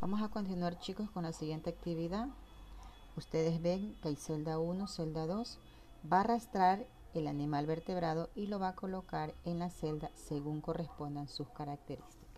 Vamos a continuar chicos con la siguiente actividad. Ustedes ven que hay celda 1, celda 2. Va a arrastrar el animal vertebrado y lo va a colocar en la celda según correspondan sus características.